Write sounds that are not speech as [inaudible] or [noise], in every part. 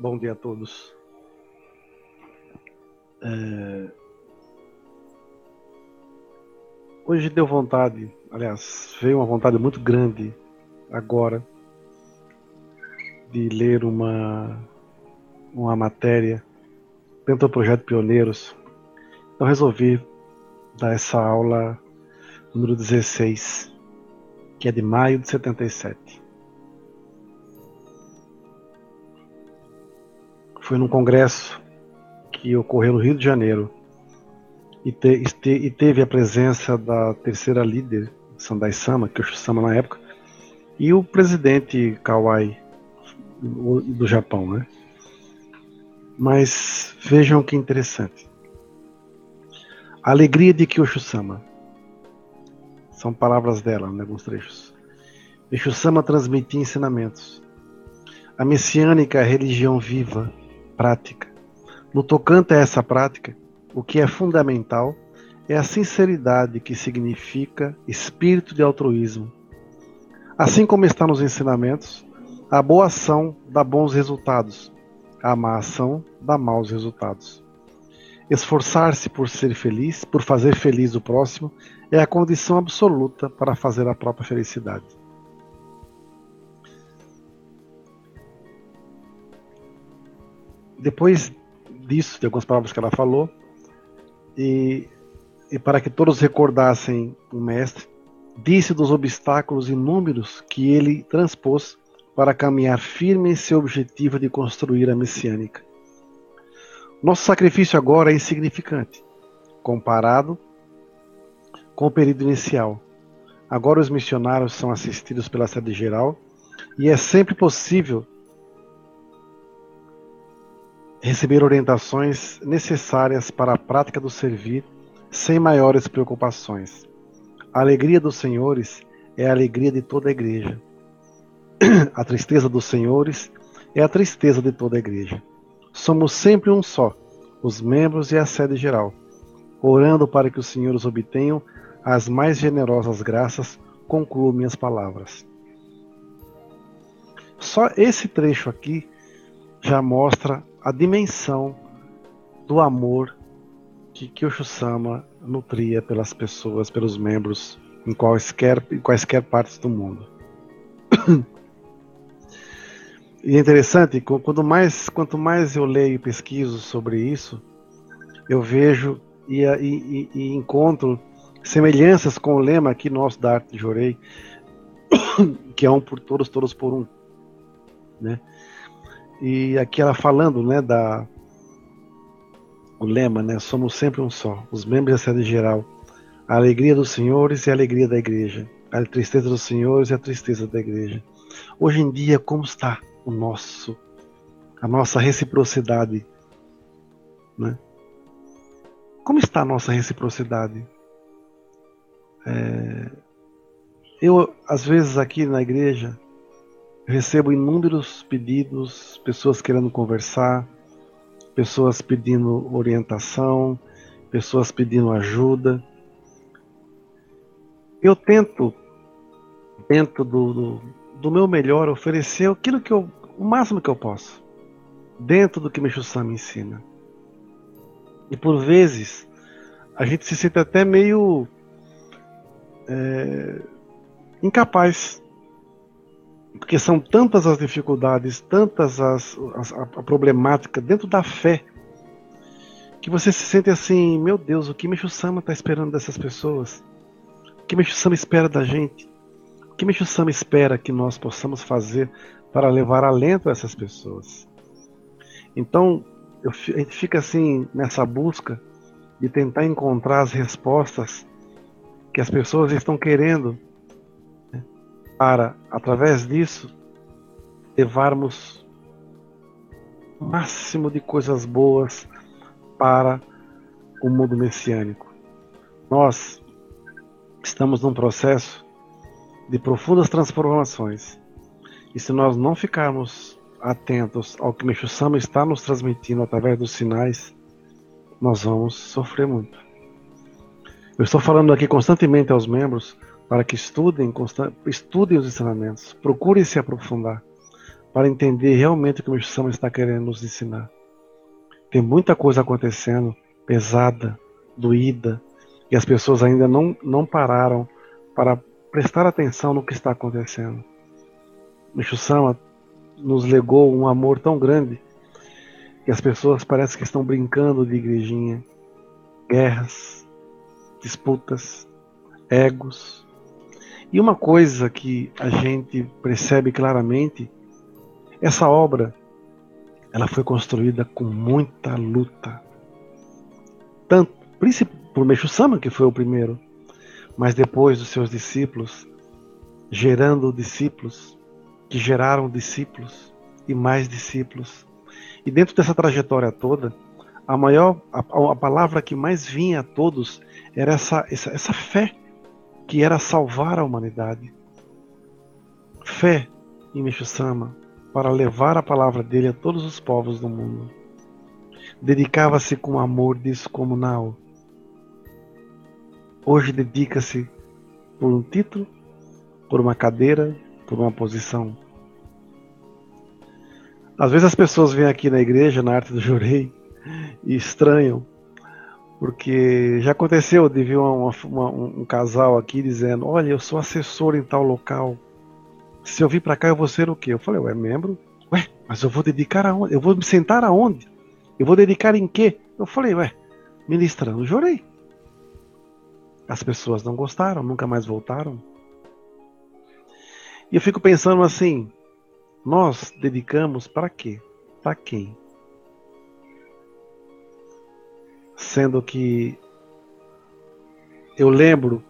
Bom dia a todos. É... Hoje deu vontade, aliás, veio uma vontade muito grande agora de ler uma, uma matéria dentro do projeto Pioneiros. Então resolvi dar essa aula número 16, que é de maio de 77. Foi num congresso que ocorreu no Rio de Janeiro e, te, e teve a presença da terceira líder, Sandai Sama, que é o Sama na época, e o presidente Kawai do Japão, né? Mas vejam que interessante. A alegria de Kyosho-sama. São palavras dela, né, alguns trechos. Kyosho-sama transmitia ensinamentos. A messiânica é religião viva prática. No tocante a essa prática, o que é fundamental é a sinceridade que significa espírito de altruísmo. Assim como está nos ensinamentos, a boa ação dá bons resultados, a má ação dá maus resultados. Esforçar-se por ser feliz, por fazer feliz o próximo, é a condição absoluta para fazer a própria felicidade. Depois disso, de algumas palavras que ela falou, e, e para que todos recordassem o Mestre, disse dos obstáculos inúmeros que ele transpôs para caminhar firme em seu objetivo de construir a messiânica. Nosso sacrifício agora é insignificante, comparado com o período inicial. Agora os missionários são assistidos pela sede geral e é sempre possível receber orientações necessárias para a prática do servir sem maiores preocupações. A alegria dos senhores é a alegria de toda a igreja. [clears throat] A tristeza dos senhores é a tristeza de toda a igreja. Somos sempre um só, os membros e a sede geral, orando para que os senhores obtenham as mais generosas graças, concluo minhas palavras. Só esse trecho aqui já mostra a dimensão do amor que Kyosho-sama nutria pelas pessoas, pelos membros em quaisquer, em quaisquer partes do mundo. [coughs] e é interessante, quanto mais, quanto mais eu leio e pesquiso sobre isso, eu vejo e, e, e encontro semelhanças com o lema aqui nosso da arte de Jorei, [coughs] que é um por todos, todos por um. Né? E aqui ela falando, né, da o lema, né, somos sempre um só, os membros da sede geral, a alegria dos senhores e a alegria da igreja, a tristeza dos senhores e a tristeza da igreja. Hoje em dia, como está o nosso, a nossa reciprocidade, né? Como está a nossa reciprocidade? É, eu, às vezes, aqui na igreja, recebo inúmeros pedidos, pessoas querendo conversar, pessoas pedindo orientação, pessoas pedindo ajuda. Eu tento, dentro do, do, do meu melhor, oferecer aquilo que eu, o máximo que eu posso, dentro do que Meixo me ensina. E por vezes a gente se sente até meio é, incapaz porque são tantas as dificuldades, tantas as, as a, problemática dentro da fé, que você se sente assim, meu Deus, o que Meixo Sama está esperando dessas pessoas? O que Meixo Sama espera da gente? O que Meixo Sama espera que nós possamos fazer para levar alento a essas pessoas? Então, eu, a gente fica assim nessa busca de tentar encontrar as respostas que as pessoas estão querendo para, através disso, levarmos o máximo de coisas boas para o mundo messiânico. Nós estamos num processo de profundas transformações. E se nós não ficarmos atentos ao que Meixo Sama está nos transmitindo através dos sinais, nós vamos sofrer muito. Eu estou falando aqui constantemente aos membros para que estudem, estudem os ensinamentos, procurem se aprofundar, para entender realmente o que o Sama está querendo nos ensinar. Tem muita coisa acontecendo, pesada, doída, e as pessoas ainda não, não pararam para prestar atenção no que está acontecendo. Meixo Sama nos legou um amor tão grande que as pessoas parecem que estão brincando de igrejinha. Guerras, disputas, egos. E uma coisa que a gente percebe claramente, essa obra ela foi construída com muita luta. Tanto por Meixo Sama, que foi o primeiro, mas depois dos seus discípulos, gerando discípulos, que geraram discípulos e mais discípulos. E dentro dessa trajetória toda, a maior a, a palavra que mais vinha a todos era essa, essa, essa fé que era salvar a humanidade. Fé em Meixo Sama para levar a palavra dele a todos os povos do mundo. Dedicava-se com amor descomunal. Hoje dedica-se por um título, por uma cadeira, por uma posição. Às vezes as pessoas vêm aqui na igreja, na arte do jurei, e estranham, porque já aconteceu de vir uma, uma, um casal aqui dizendo: Olha, eu sou assessor em tal local. Se eu vir para cá, eu vou ser o quê? Eu falei: Ué, membro? Ué, mas eu vou dedicar aonde? Eu vou me sentar aonde? Eu vou dedicar em quê? Eu falei: Ué, ministrando, jurei. As pessoas não gostaram, nunca mais voltaram. E eu fico pensando assim: nós dedicamos para quê? Para quem? Sendo que eu lembro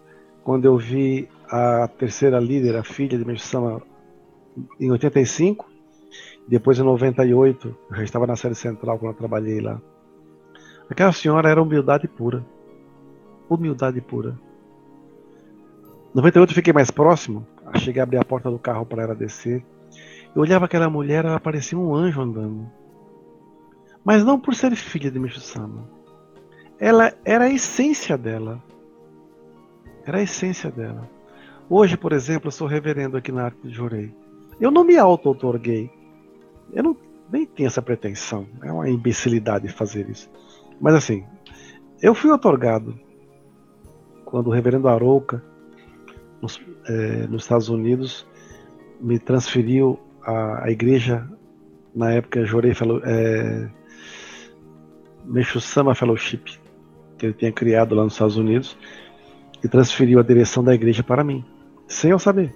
quando eu vi a terceira líder, a filha de Meshama, em 85, depois em 98, eu já estava na série central quando eu trabalhei lá. Aquela senhora era humildade pura. Humildade pura. 98 eu fiquei mais próximo, cheguei a abrir a porta do carro para ela descer. Eu olhava aquela mulher, ela parecia um anjo andando. Mas não por ser filha de Micho Sama. Ela era a essência dela. Era a essência dela. Hoje, por exemplo, eu sou reverendo aqui na Arte de Jorei. Eu não me auto-otorguei. Eu não, nem tenho essa pretensão. É uma imbecilidade fazer isso. Mas assim, eu fui otorgado quando o reverendo Arouca nos, é, nos Estados Unidos, me transferiu a, a igreja, na época, Jorei Fellow, é, Meixo Sama Fellowship, que ele tinha criado lá nos Estados Unidos, e transferiu a direção da igreja para mim, sem eu saber.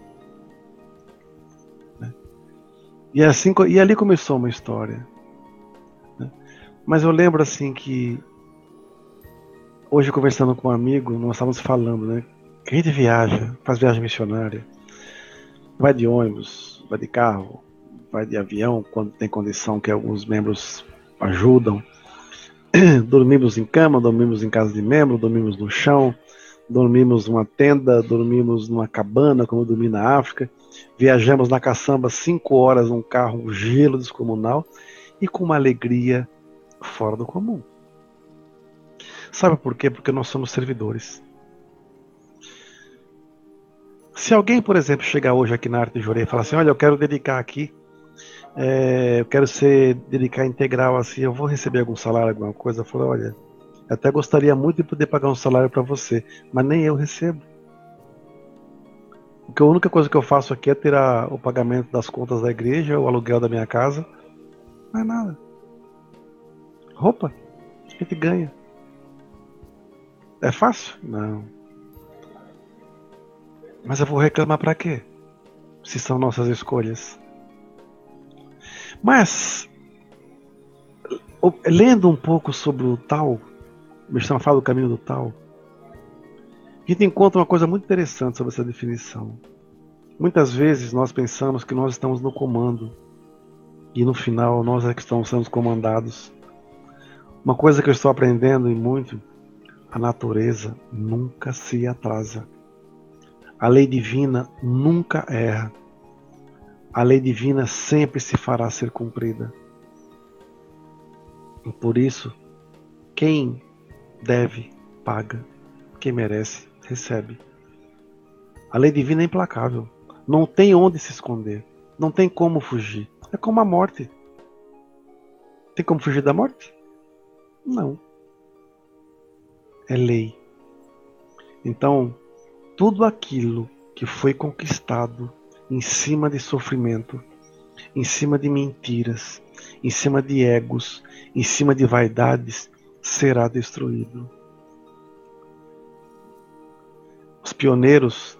Né? E, assim, e ali começou uma história. Né? Mas eu lembro assim que hoje conversando com um amigo, nós estávamos falando, né? a gente viaja, faz viagem missionária, vai de ônibus, vai de carro, vai de avião, quando tem condição que alguns membros ajudam. [clears throat] dormimos em cama, dormimos em casa de membro, dormimos no chão, dormimos numa tenda, dormimos numa cabana, como eu dormi na África. Viajamos na caçamba cinco horas num carro, um gelo descomunal e com uma alegria fora do comum. Sabe por quê? Porque nós somos servidores. Se alguém, por exemplo, chegar hoje aqui na Arte de Jurei e falar assim, olha, eu quero dedicar aqui, é, eu quero ser dedicar integral assim, eu vou receber algum salário, alguma coisa, eu falo, olha, até gostaria muito de poder pagar um salário para você, mas nem eu recebo. Porque a única coisa que eu faço aqui é tirar o pagamento das contas da igreja, o aluguel da minha casa. Não é nada. Roupa, a gente ganha. É fácil? Não. Mas eu vou reclamar para quê? Se são nossas escolhas. Mas, lendo um pouco sobre o tal, me chama fala do caminho do tal, a gente encontra uma coisa muito interessante sobre essa definição. Muitas vezes nós pensamos que nós estamos no comando e no final nós é que estamos sendo comandados. Uma coisa que eu estou aprendendo e muito, a natureza nunca se atrasa. A lei divina nunca erra. A lei divina sempre se fará ser cumprida. E por isso, quem deve, paga. Quem merece, recebe. A lei divina é implacável. Não tem onde se esconder. Não tem como fugir. É como a morte. Tem como fugir da morte? Não. É lei. Então, tudo aquilo que foi conquistado em cima de sofrimento, em cima de mentiras, em cima de egos, em cima de vaidades, será destruído. Os pioneiros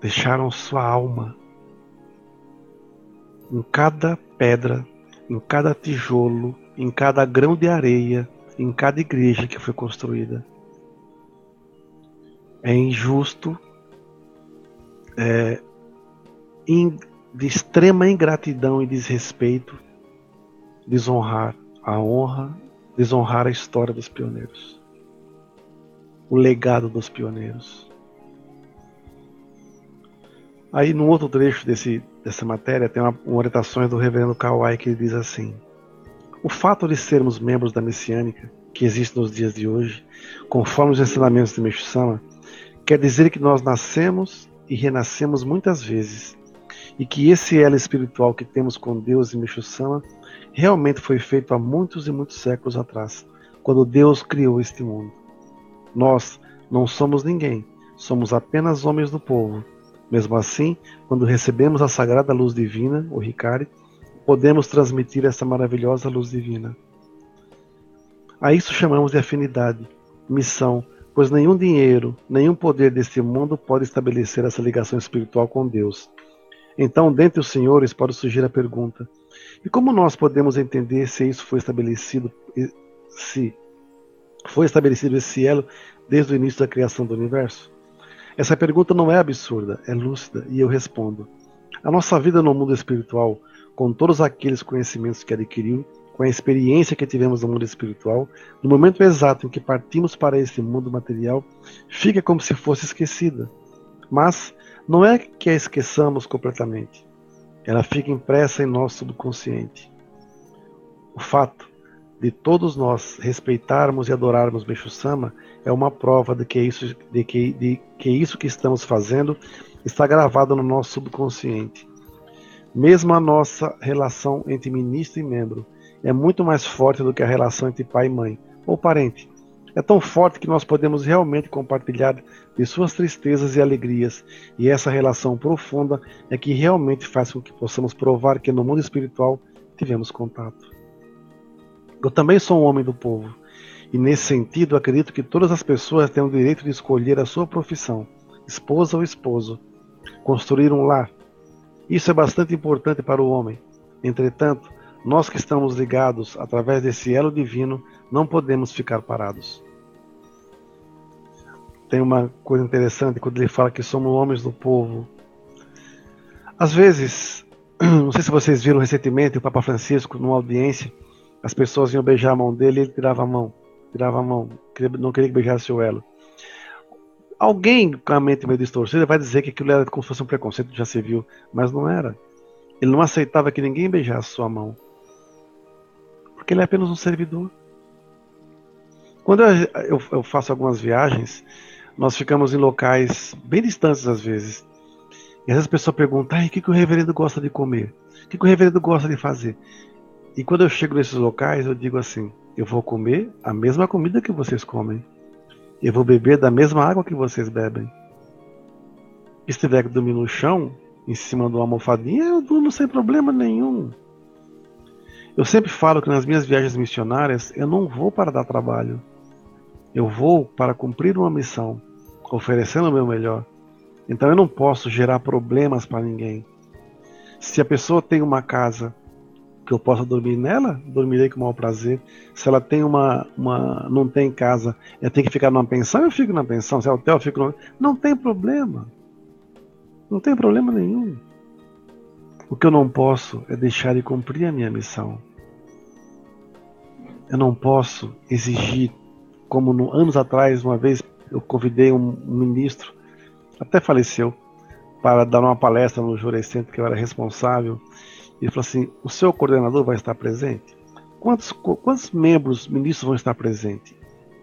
deixaram sua alma em cada pedra, em cada tijolo, em cada grão de areia, em cada igreja que foi construída. É injusto, é de extrema ingratidão e desrespeito desonrar a honra, desonrar a história dos pioneiros, o legado dos pioneiros. Aí, no outro trecho desse, dessa matéria, tem uma, uma orientações do reverendo Kawai que diz assim: O fato de sermos membros da messiânica, que existe nos dias de hoje, conforme os ensinamentos de Meixo Sama, quer dizer que nós nascemos e renascemos muitas vezes, e que esse elo espiritual que temos com Deus e Meixo Sama realmente foi feito há muitos e muitos séculos atrás, quando Deus criou este mundo. Nós não somos ninguém, somos apenas homens do povo mesmo assim, quando recebemos a sagrada luz divina, o Ricari, podemos transmitir essa maravilhosa luz divina. A isso chamamos de afinidade, missão, pois nenhum dinheiro, nenhum poder deste mundo pode estabelecer essa ligação espiritual com Deus. Então, dentre os senhores, pode surgir a pergunta: e como nós podemos entender se isso foi estabelecido, se foi estabelecido esse elo desde o início da criação do universo? Essa pergunta não é absurda, é lúcida, e eu respondo. A nossa vida no mundo espiritual, com todos aqueles conhecimentos que adquiriu, com a experiência que tivemos no mundo espiritual, no momento exato em que partimos para esse mundo material, fica como se fosse esquecida. Mas não é que a esqueçamos completamente. Ela fica impressa em nosso subconsciente. O fato de todos nós respeitarmos e adorarmos Meixo Sama é uma prova de que isso, de que, de que isso que estamos fazendo está gravado no nosso subconsciente. Mesmo a nossa relação entre ministro e membro é muito mais forte do que a relação entre pai e mãe, ou parente. É tão forte que nós podemos realmente compartilhar de suas tristezas e alegrias, e essa relação profunda é que realmente faz com que possamos provar que no mundo espiritual tivemos contato. Eu também sou um homem do povo, e nesse sentido, acredito que todas as pessoas têm o direito de escolher a sua profissão, esposa ou esposo, construir um lar. Isso é bastante importante para o homem. Entretanto, nós que estamos ligados através desse elo divino, não podemos ficar parados. Tem uma coisa interessante quando ele fala que somos homens do povo. Às vezes, [clears throat] não sei se vocês viram recentemente o Papa Francisco numa audiência, as pessoas iam beijar a mão dele ele tirava a mão tirava a mão, não queria que beijasse o elo. Alguém com a mente meio distorcida vai dizer que aquilo era como se fosse um preconceito, já se viu, mas não era. Ele não aceitava que ninguém beijasse sua mão. Porque ele é apenas um servidor. Quando eu, eu, eu faço algumas viagens, nós ficamos em locais bem distantes às vezes. E às vezes a pessoa pergunta: o que, que o reverendo gosta de comer? O que, que o reverendo gosta de fazer? E quando eu chego nesses locais, eu digo assim: eu vou comer a mesma comida que vocês comem. Eu vou beber da mesma água que vocês bebem. Se estiver dormindo no chão, em cima de uma almofadinha, eu durmo sem problema nenhum. Eu sempre falo que nas minhas viagens missionárias eu não vou para dar trabalho. Eu vou para cumprir uma missão, oferecendo o meu melhor. Então eu não posso gerar problemas para ninguém. Se a pessoa tem uma casa que eu possa dormir nela, dormirei com o maior prazer. Se ela tem uma, uma não tem casa, eu tenho que ficar numa pensão, eu fico na pensão. Se é hotel, eu fico no... Não tem problema. Não tem problema nenhum. O que eu não posso é deixar de cumprir a minha missão. Eu não posso exigir, como no, anos atrás, uma vez eu convidei um, ministro, até faleceu, para dar uma palestra no Jurecentro que eu era responsável ele falou assim: o seu coordenador vai estar presente? Quantos, quantos membros, ministros vão estar presentes?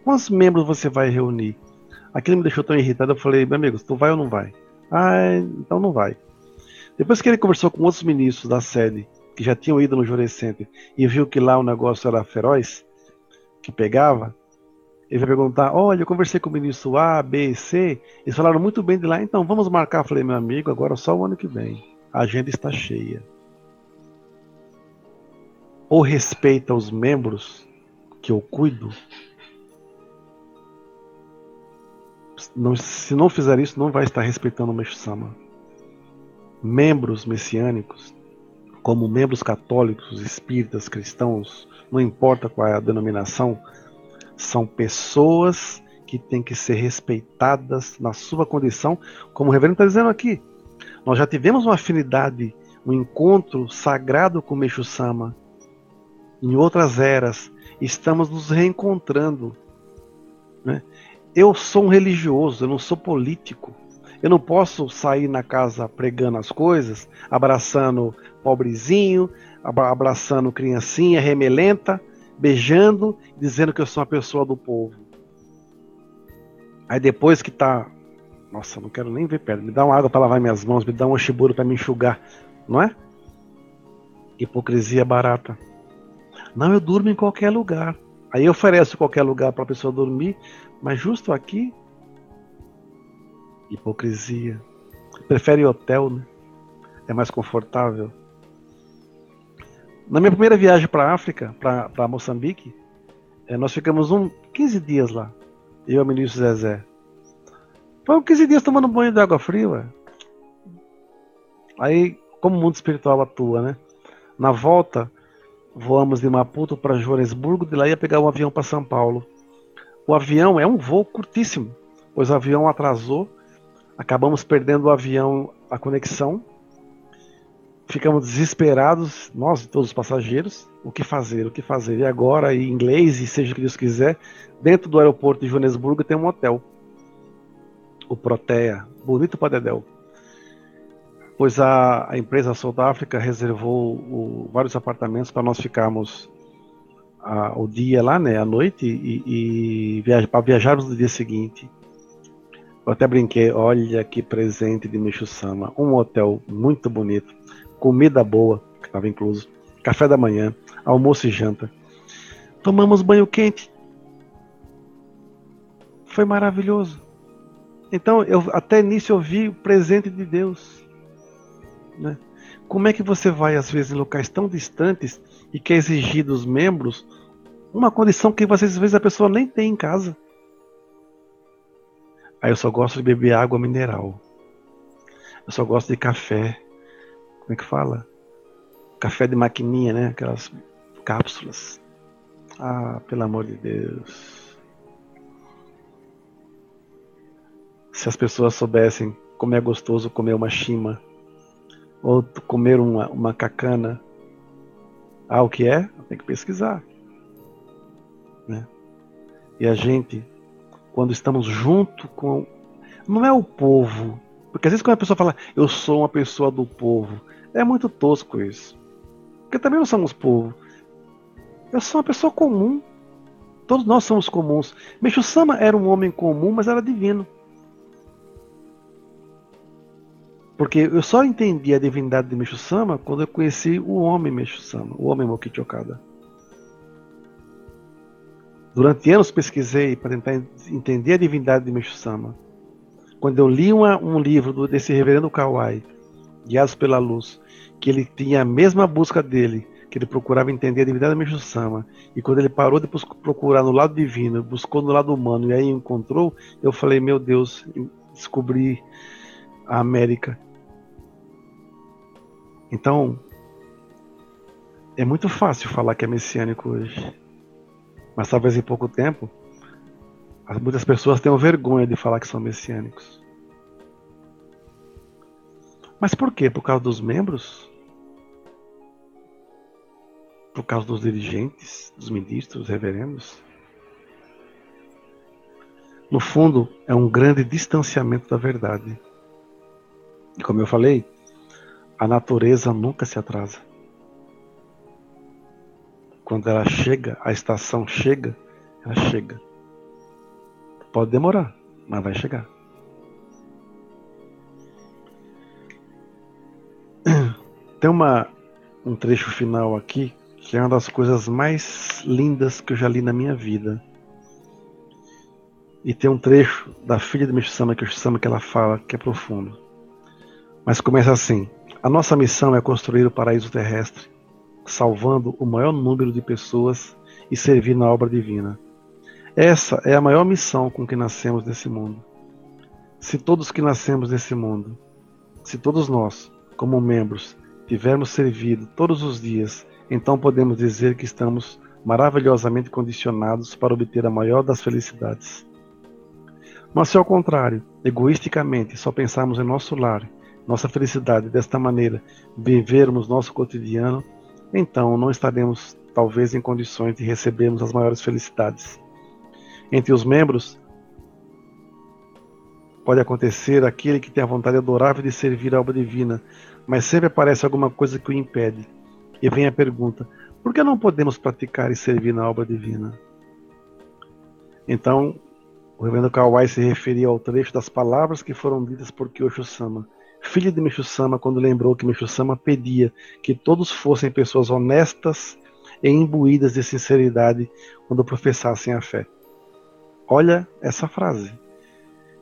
Quantos membros você vai reunir? Aquilo me deixou tão irritado, eu falei, meu amigo, tu vai ou não vai? Ah, então não vai. Depois que ele conversou com outros ministros da sede, que já tinham ido no Jurei Center, e viu que lá o negócio era feroz, que pegava, ele vai perguntar: Olha, eu conversei com o ministro A, B e C, eles falaram muito bem de lá, então vamos marcar. Eu falei: Meu amigo, agora só o ano que vem. A agenda está cheia. Ou respeita os membros que eu cuido. Não, se não fizer isso, não vai estar respeitando o Meshu-sama. Membros messiânicos, como membros católicos, espíritas, cristãos, não importa qual é a denominação, são pessoas que têm que ser respeitadas na sua condição, como o reverendo está dizendo aqui. Nós já tivemos uma afinidade, um encontro sagrado com o Meixo Sama em outras eras. Estamos nos reencontrando. Né? Eu sou um religioso, eu não sou político. Eu não posso sair na casa pregando as coisas, abraçando pobrezinho, abraçando criancinha remelenta, beijando, dizendo que eu sou uma pessoa do povo. Aí depois que tá, nossa, não quero nem ver perto, me dá uma água para lavar minhas mãos, me dá um oshiburo para me enxugar, não é? Hipocrisia barata. Não, eu durmo em qualquer lugar. Aí eu ofereço qualquer lugar para a pessoa dormir, mas justo aqui Hipocrisia. Prefere hotel, né? É mais confortável. Na minha primeira viagem para a África, para Moçambique, é, nós ficamos um 15 dias lá. Eu e o ministro Zezé. Foi 15 dias tomando banho de água fria. Ué. Aí, como o mundo espiritual atua, né? Na volta, voamos de Maputo para Joanesburgo, de lá ia pegar um avião para São Paulo. O avião é um voo curtíssimo, pois o avião atrasou acabamos perdendo o avião, a conexão. Ficamos desesperados, nós e todos os passageiros. O que fazer? O que fazer? E agora, em inglês, e seja o que Deus quiser, dentro do aeroporto de Joanesburgo tem um hotel. O Protea, bonito Padedel. Pois a, a empresa South Africa reservou o, vários apartamentos para nós ficarmos a, o dia lá, né, à noite, e, e viajar, para viajarmos no dia seguinte. Eu até brinquei, olha que presente de Micho-sama. Um hotel muito bonito, comida boa, que estava incluso, café da manhã, almoço e janta. Tomamos banho quente. Foi maravilhoso. Então, eu até nisso eu vi o presente de Deus. Né? Como é que você vai, às vezes, em locais tão distantes e quer exigir dos membros uma condição que, às vezes, a pessoa nem tem em casa? Aí eu só gosto de beber água mineral. Eu só gosto de café. Como é que fala? Café de maquininha, né? Aquelas cápsulas. Ah, pelo amor de Deus. Se as pessoas soubessem como é gostoso comer uma chima ou comer uma, uma cacana. Ah, o que é? Tem que pesquisar. Né? E a gente quando estamos junto com. Não é o povo. Porque às vezes quando a pessoa fala, eu sou uma pessoa do povo, é muito tosco isso. Porque também não somos povo. Eu sou uma pessoa comum. Todos nós somos comuns. Meixo Sama era um homem comum, mas era divino. Porque eu só entendi a divindade de Meixo Sama quando eu conheci o homem Meixo Sama, o homem Mokichi Okada. Durante anos pesquisei para tentar entender a divindade de Meshu Sama. Quando eu li uma, um livro desse reverendo Kawai, Guiados pela Luz, que ele tinha a mesma busca dele, que ele procurava entender a divindade de Meshu Sama, e quando ele parou de procurar no lado divino, buscou no lado humano e aí encontrou, eu falei: Meu Deus, descobri a América. Então, é muito fácil falar que é messiânico hoje. Mas talvez em pouco tempo, muitas pessoas tenham vergonha de falar que são messiânicos. Mas por quê? Por causa dos membros? Por causa dos dirigentes, dos ministros, dos reverendos? No fundo, é um grande distanciamento da verdade. E como eu falei, a natureza nunca se atrasa quando ela chega, a estação chega, ela chega. Pode demorar, mas vai chegar. [clears throat] Tem uma, um trecho final aqui que é uma das coisas mais lindas que eu já li na minha vida. E tem um trecho da filha de Mishama que eu que ela fala que é profundo. Mas começa assim: A nossa missão é construir o paraíso terrestre, salvando o maior número de pessoas e servir na obra divina. Essa é a maior missão com que nascemos nesse mundo. Se todos que nascemos nesse mundo, se todos nós, como membros, tivermos servido todos os dias, então podemos dizer que estamos maravilhosamente condicionados para obter a maior das felicidades. Mas se ao contrário, egoisticamente, só pensarmos em nosso lar, nossa felicidade desta maneira, vivermos nosso cotidiano, então não estaremos talvez em condições de recebermos as maiores felicidades. Entre os membros, pode acontecer aquele que tem a vontade adorável de servir a obra divina, mas sempre aparece alguma coisa que o impede. E vem a pergunta: por que não podemos praticar e servir na obra divina? Então, o reverendo Kawai se referia ao trecho das palavras que foram ditas por Kyosho-sama, filho de Meshu-sama, quando lembrou que Meshu-sama pedia que todos fossem pessoas honestas e imbuídas de sinceridade quando professassem a fé. Olha essa frase.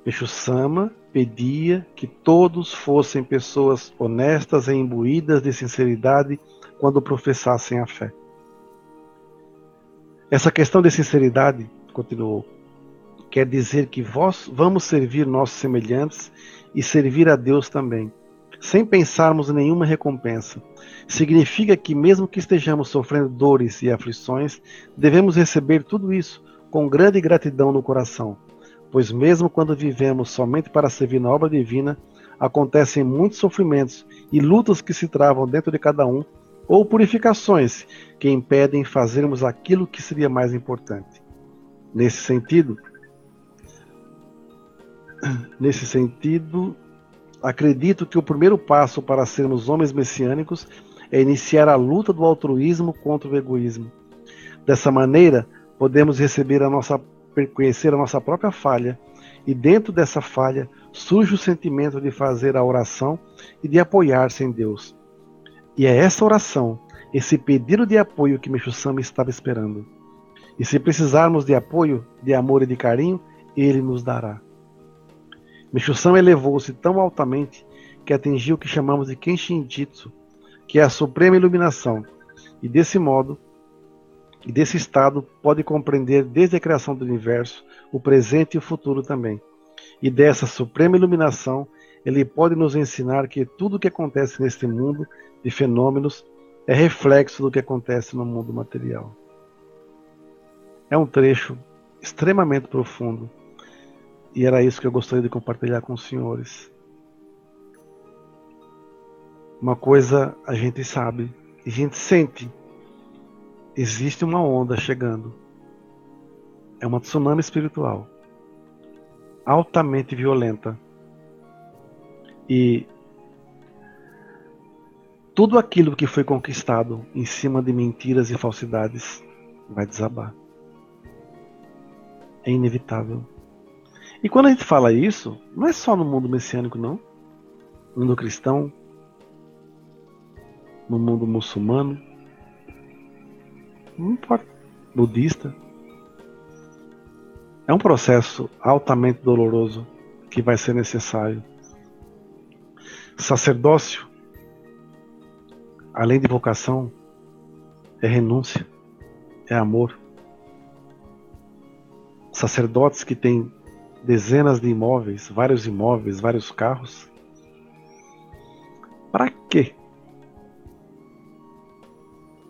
Meshu-sama pedia que todos fossem pessoas honestas e imbuídas de sinceridade quando professassem a fé. Essa questão de sinceridade, continuou, quer dizer que vós vamos servir nossos semelhantes e servir a Deus também, sem pensarmos em nenhuma recompensa. Significa que, mesmo que estejamos sofrendo dores e aflições, devemos receber tudo isso com grande gratidão no coração pois mesmo quando vivemos somente para servir na obra divina, acontecem muitos sofrimentos e lutas que se travam dentro de cada um, ou purificações que impedem fazermos aquilo que seria mais importante. Nesse sentido, [clears throat] nesse sentido, acredito que o primeiro passo para sermos homens messiânicos é iniciar a luta do altruísmo contra o egoísmo. Dessa maneira, podemos receber a nossa conhecer a nossa própria falha, e dentro dessa falha surge o sentimento de fazer a oração e de apoiar-se em Deus. E é essa oração, esse pedido de apoio que Meixo Sama estava esperando. E se precisarmos de apoio, de amor e de carinho, ele nos dará. Meixo Sama elevou-se tão altamente que atingiu o que chamamos de Kenshin Jitsu, que é a suprema iluminação, e desse modo e desse estado pode compreender desde a criação do universo, o presente e o futuro também. E dessa suprema iluminação, ele pode nos ensinar que tudo o que acontece neste mundo de fenômenos é reflexo do que acontece no mundo material. É um trecho extremamente profundo e era isso que eu gostaria de compartilhar com os senhores. Uma coisa a gente sabe, a gente sente existe uma onda chegando. É uma tsunami espiritual altamente violenta. E tudo aquilo que foi conquistado em cima de mentiras e falsidades vai desabar. É inevitável. E quando a gente fala isso, não é só no mundo messiânico, não. No mundo cristão, no mundo muçulmano, não importa, budista. É um processo altamente doloroso que vai ser necessário. Sacerdócio, além de vocação, é renúncia, é amor. Sacerdotes que têm dezenas de imóveis, vários imóveis, vários carros. Para quê?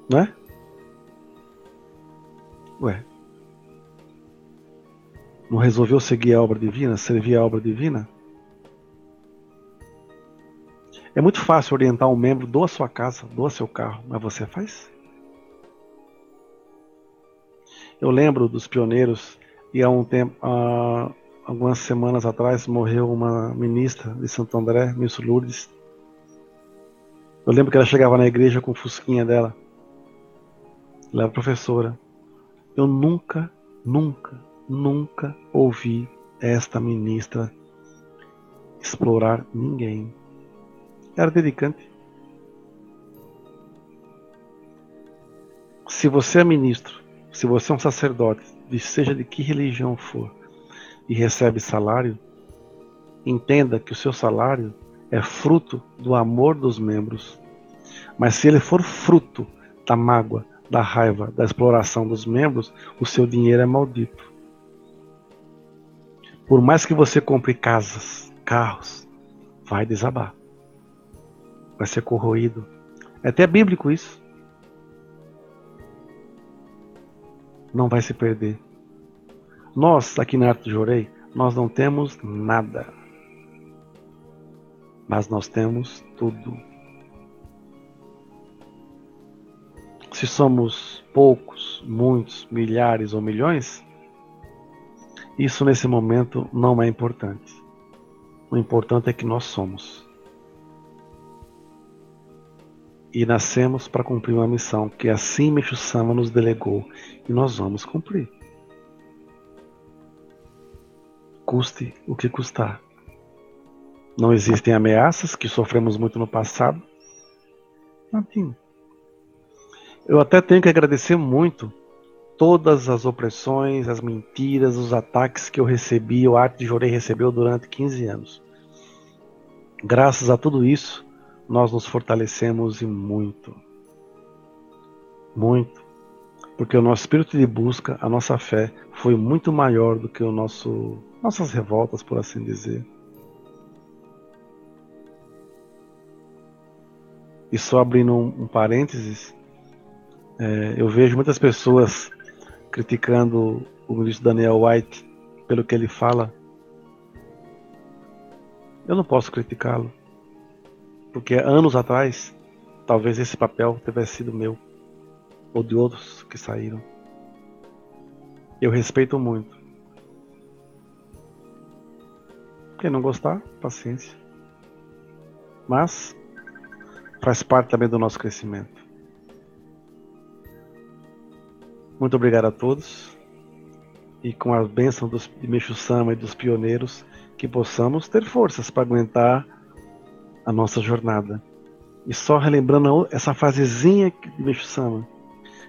Não é? Ué, não resolveu seguir a obra divina, servir a obra divina? É muito fácil orientar um membro, doa sua casa, doa seu carro, mas você faz? Eu lembro dos pioneiros e há um tempo, há algumas semanas atrás, morreu uma ministra de Santo André, Miss Lourdes. Eu lembro que ela chegava na igreja com o fusquinha dela. Ela era professora. Eu nunca, nunca, nunca ouvi esta ministra explorar ninguém. Era dedicante. Se você é ministro, se você é um sacerdote, seja de que religião for, e recebe salário, entenda que o seu salário é fruto do amor dos membros. Mas se ele for fruto da mágoa, da raiva, da exploração dos membros, o seu dinheiro é maldito. Por mais que você compre casas, carros, vai desabar. Vai ser corroído. É até bíblico isso. Não vai se perder. Nós, aqui na Arte de Jorei, nós não temos nada. Mas nós temos tudo. Se somos poucos, muitos, milhares ou milhões, isso nesse momento não é importante. O importante é que nós somos. E nascemos para cumprir uma missão que assim Meixo Sama nos delegou e nós vamos cumprir. Custe o que custar. Não existem ameaças que sofremos muito no passado. Não tem. Eu até tenho que agradecer muito todas as opressões, as mentiras, os ataques que eu recebi, o Arte de Jorei recebeu durante 15 anos. Graças a tudo isso, nós nos fortalecemos e muito. Muito. Porque o nosso espírito de busca, a nossa fé, foi muito maior do que o nosso nossas revoltas, por assim dizer. E só abrindo um, um parênteses, é, eu vejo muitas pessoas criticando o ministro Daniel White pelo que ele fala. Eu não posso criticá-lo, porque anos atrás, talvez esse papel tivesse sido meu ou de outros que saíram. Eu respeito muito. Quem não gostar, paciência. Mas faz parte também do nosso crescimento. Muito obrigado a todos. E com a bênção dos, de Meixo Sama e dos pioneiros, que possamos ter forças para aguentar a nossa jornada. E só relembrando essa fasezinha de Meixo Sama.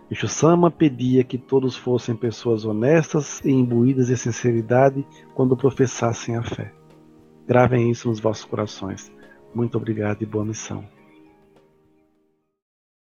Meixo Sama pedia que todos fossem pessoas honestas e imbuídas de sinceridade quando professassem a fé. Gravem isso nos vossos corações. Muito obrigado e boa missão.